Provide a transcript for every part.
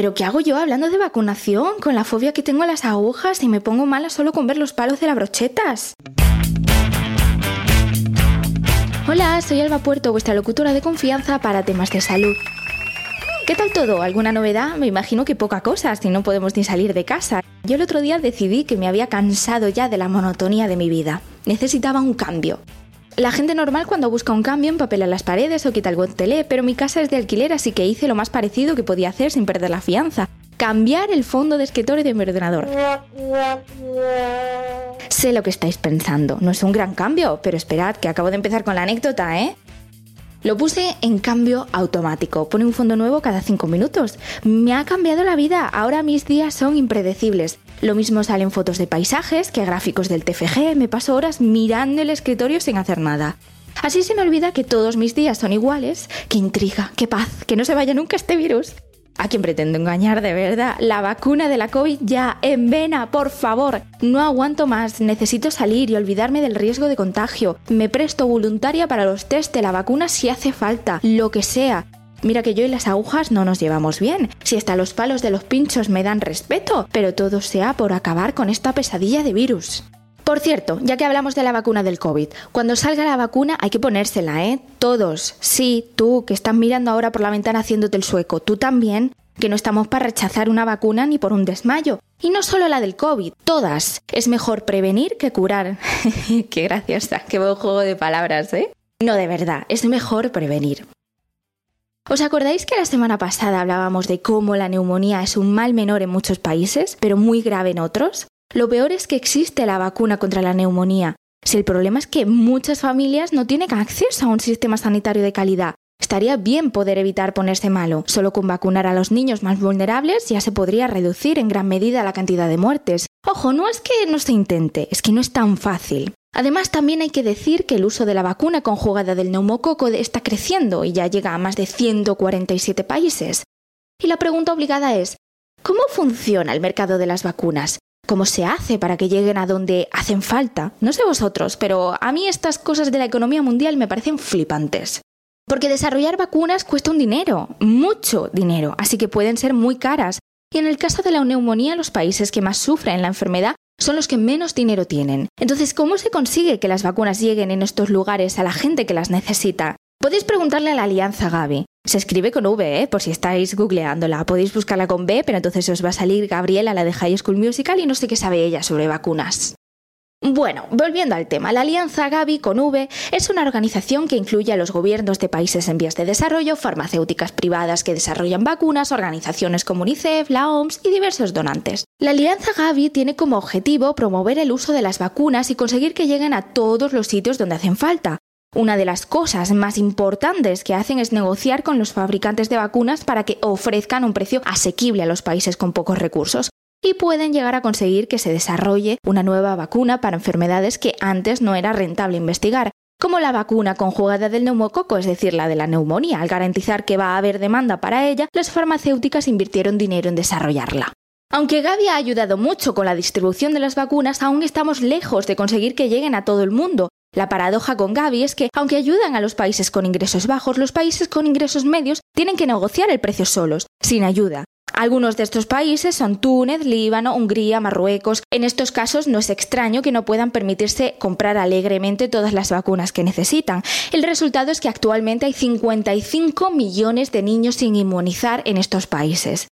pero ¿qué hago yo hablando de vacunación? Con la fobia que tengo a las agujas y me pongo mala solo con ver los palos de las brochetas. Hola, soy Alba Puerto, vuestra locutora de confianza para temas de salud. ¿Qué tal todo? ¿Alguna novedad? Me imagino que poca cosa, si no podemos ni salir de casa. Yo el otro día decidí que me había cansado ya de la monotonía de mi vida. Necesitaba un cambio. La gente normal cuando busca un cambio empapela las paredes o quita el tele, pero mi casa es de alquiler así que hice lo más parecido que podía hacer sin perder la fianza. Cambiar el fondo de escritorio de mi ordenador. Sé lo que estáis pensando, no es un gran cambio, pero esperad que acabo de empezar con la anécdota, ¿eh? Lo puse en cambio automático. Pone un fondo nuevo cada 5 minutos. Me ha cambiado la vida. Ahora mis días son impredecibles. Lo mismo salen fotos de paisajes que gráficos del TFG. Me paso horas mirando el escritorio sin hacer nada. Así se me olvida que todos mis días son iguales. ¡Qué intriga! ¡Qué paz! ¡Que no se vaya nunca este virus! ¿A quién pretendo engañar de verdad? La vacuna de la COVID ya, en vena, por favor. No aguanto más, necesito salir y olvidarme del riesgo de contagio. Me presto voluntaria para los test de la vacuna si hace falta, lo que sea. Mira que yo y las agujas no nos llevamos bien, si hasta los palos de los pinchos me dan respeto, pero todo sea por acabar con esta pesadilla de virus. Por cierto, ya que hablamos de la vacuna del COVID, cuando salga la vacuna hay que ponérsela, ¿eh? Todos. Sí, tú, que estás mirando ahora por la ventana haciéndote el sueco, tú también, que no estamos para rechazar una vacuna ni por un desmayo. Y no solo la del COVID, todas. Es mejor prevenir que curar. qué graciosa, qué buen juego de palabras, ¿eh? No, de verdad, es mejor prevenir. ¿Os acordáis que la semana pasada hablábamos de cómo la neumonía es un mal menor en muchos países, pero muy grave en otros? Lo peor es que existe la vacuna contra la neumonía. Si el problema es que muchas familias no tienen acceso a un sistema sanitario de calidad, estaría bien poder evitar ponerse malo. Solo con vacunar a los niños más vulnerables ya se podría reducir en gran medida la cantidad de muertes. Ojo, no es que no se intente, es que no es tan fácil. Además, también hay que decir que el uso de la vacuna conjugada del neumococo está creciendo y ya llega a más de 147 países. Y la pregunta obligada es, ¿cómo funciona el mercado de las vacunas? cómo se hace para que lleguen a donde hacen falta. No sé vosotros, pero a mí estas cosas de la economía mundial me parecen flipantes. Porque desarrollar vacunas cuesta un dinero, mucho dinero, así que pueden ser muy caras. Y en el caso de la neumonía, los países que más sufren la enfermedad son los que menos dinero tienen. Entonces, ¿cómo se consigue que las vacunas lleguen en estos lugares a la gente que las necesita? Podéis preguntarle a la Alianza Gavi. Se escribe con V, ¿eh? por si estáis googleándola. Podéis buscarla con B, pero entonces os va a salir Gabriela, la de High School Musical, y no sé qué sabe ella sobre vacunas. Bueno, volviendo al tema, la Alianza Gavi con V es una organización que incluye a los gobiernos de países en vías de desarrollo, farmacéuticas privadas que desarrollan vacunas, organizaciones como UNICEF, la OMS y diversos donantes. La Alianza Gavi tiene como objetivo promover el uso de las vacunas y conseguir que lleguen a todos los sitios donde hacen falta, una de las cosas más importantes que hacen es negociar con los fabricantes de vacunas para que ofrezcan un precio asequible a los países con pocos recursos y pueden llegar a conseguir que se desarrolle una nueva vacuna para enfermedades que antes no era rentable investigar, como la vacuna conjugada del neumococo, es decir, la de la neumonía. Al garantizar que va a haber demanda para ella, las farmacéuticas invirtieron dinero en desarrollarla. Aunque Gavi ha ayudado mucho con la distribución de las vacunas, aún estamos lejos de conseguir que lleguen a todo el mundo, la paradoja con Gavi es que, aunque ayudan a los países con ingresos bajos, los países con ingresos medios tienen que negociar el precio solos, sin ayuda. Algunos de estos países son Túnez, Líbano, Hungría, Marruecos. En estos casos no es extraño que no puedan permitirse comprar alegremente todas las vacunas que necesitan. El resultado es que actualmente hay 55 millones de niños sin inmunizar en estos países.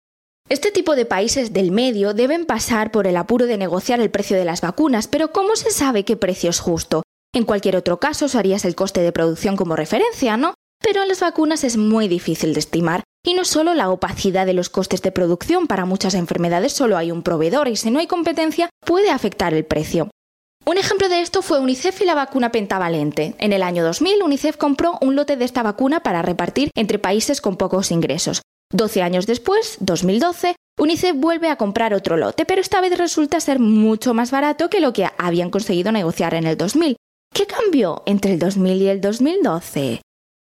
Este tipo de países del medio deben pasar por el apuro de negociar el precio de las vacunas, pero ¿cómo se sabe qué precio es justo? En cualquier otro caso usarías el coste de producción como referencia, ¿no? Pero en las vacunas es muy difícil de estimar. Y no solo la opacidad de los costes de producción, para muchas enfermedades solo hay un proveedor y si no hay competencia puede afectar el precio. Un ejemplo de esto fue UNICEF y la vacuna pentavalente. En el año 2000, UNICEF compró un lote de esta vacuna para repartir entre países con pocos ingresos. Doce años después, 2012, UNICEF vuelve a comprar otro lote, pero esta vez resulta ser mucho más barato que lo que habían conseguido negociar en el 2000. ¿Qué cambió entre el 2000 y el 2012?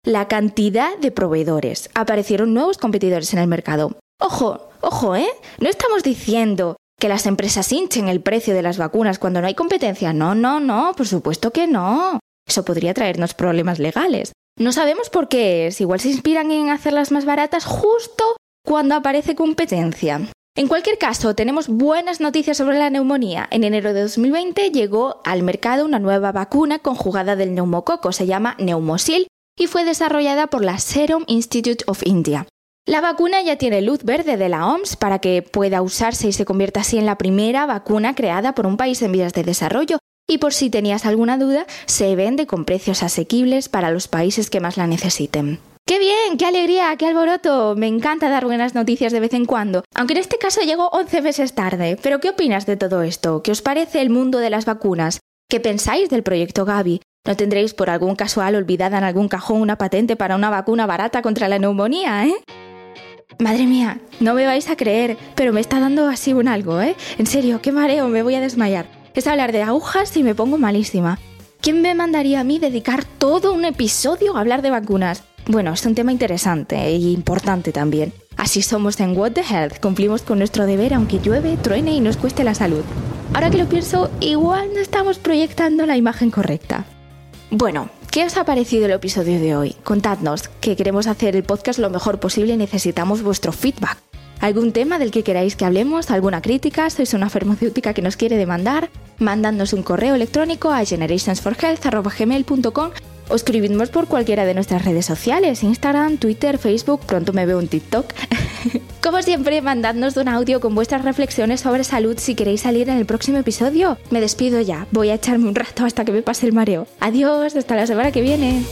La cantidad de proveedores. Aparecieron nuevos competidores en el mercado. Ojo, ojo, ¿eh? No estamos diciendo que las empresas hinchen el precio de las vacunas cuando no hay competencia. No, no, no, por supuesto que no. Eso podría traernos problemas legales. No sabemos por qué es. Igual se inspiran en hacerlas más baratas justo cuando aparece competencia. En cualquier caso, tenemos buenas noticias sobre la neumonía. En enero de 2020 llegó al mercado una nueva vacuna conjugada del neumococo, se llama Neumosil, y fue desarrollada por la Serum Institute of India. La vacuna ya tiene luz verde de la OMS para que pueda usarse y se convierta así en la primera vacuna creada por un país en vías de desarrollo. Y por si tenías alguna duda, se vende con precios asequibles para los países que más la necesiten. ¡Qué bien! ¡Qué alegría! ¡Qué alboroto! Me encanta dar buenas noticias de vez en cuando, aunque en este caso llegó 11 meses tarde. Pero ¿qué opinas de todo esto? ¿Qué os parece el mundo de las vacunas? ¿Qué pensáis del proyecto Gavi? ¿No tendréis por algún casual olvidada en algún cajón una patente para una vacuna barata contra la neumonía, eh? Madre mía, no me vais a creer, pero me está dando así un algo, ¿eh? En serio, qué mareo, me voy a desmayar. Es hablar de agujas y me pongo malísima. ¿Quién me mandaría a mí dedicar todo un episodio a hablar de vacunas? Bueno, es un tema interesante e importante también. Así somos en What the Health, cumplimos con nuestro deber aunque llueve, truene y nos cueste la salud. Ahora que lo pienso, igual no estamos proyectando la imagen correcta. Bueno, ¿qué os ha parecido el episodio de hoy? Contadnos, que queremos hacer el podcast lo mejor posible y necesitamos vuestro feedback. ¿Algún tema del que queráis que hablemos? ¿Alguna crítica? ¿Sois una farmacéutica que nos quiere demandar? Mandadnos un correo electrónico a generationsforhealth.gmail.com o escribidnos por cualquiera de nuestras redes sociales, Instagram, Twitter, Facebook, pronto me veo en TikTok. Como siempre, mandadnos un audio con vuestras reflexiones sobre salud si queréis salir en el próximo episodio. Me despido ya, voy a echarme un rato hasta que me pase el mareo. Adiós, hasta la semana que viene.